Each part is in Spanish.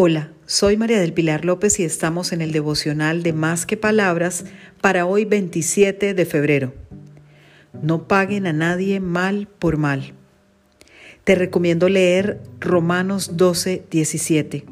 Hola, soy María del Pilar López y estamos en el devocional de Más que Palabras para hoy 27 de febrero. No paguen a nadie mal por mal. Te recomiendo leer Romanos 12, 17.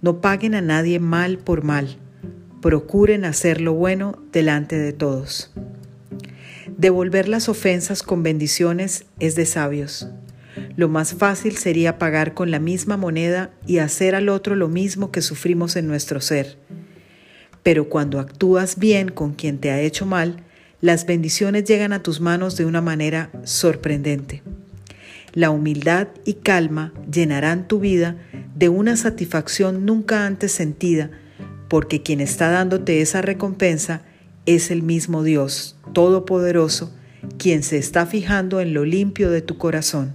No paguen a nadie mal por mal. Procuren hacer lo bueno delante de todos. Devolver las ofensas con bendiciones es de sabios. Lo más fácil sería pagar con la misma moneda y hacer al otro lo mismo que sufrimos en nuestro ser. Pero cuando actúas bien con quien te ha hecho mal, las bendiciones llegan a tus manos de una manera sorprendente. La humildad y calma llenarán tu vida de una satisfacción nunca antes sentida, porque quien está dándote esa recompensa es el mismo Dios Todopoderoso, quien se está fijando en lo limpio de tu corazón.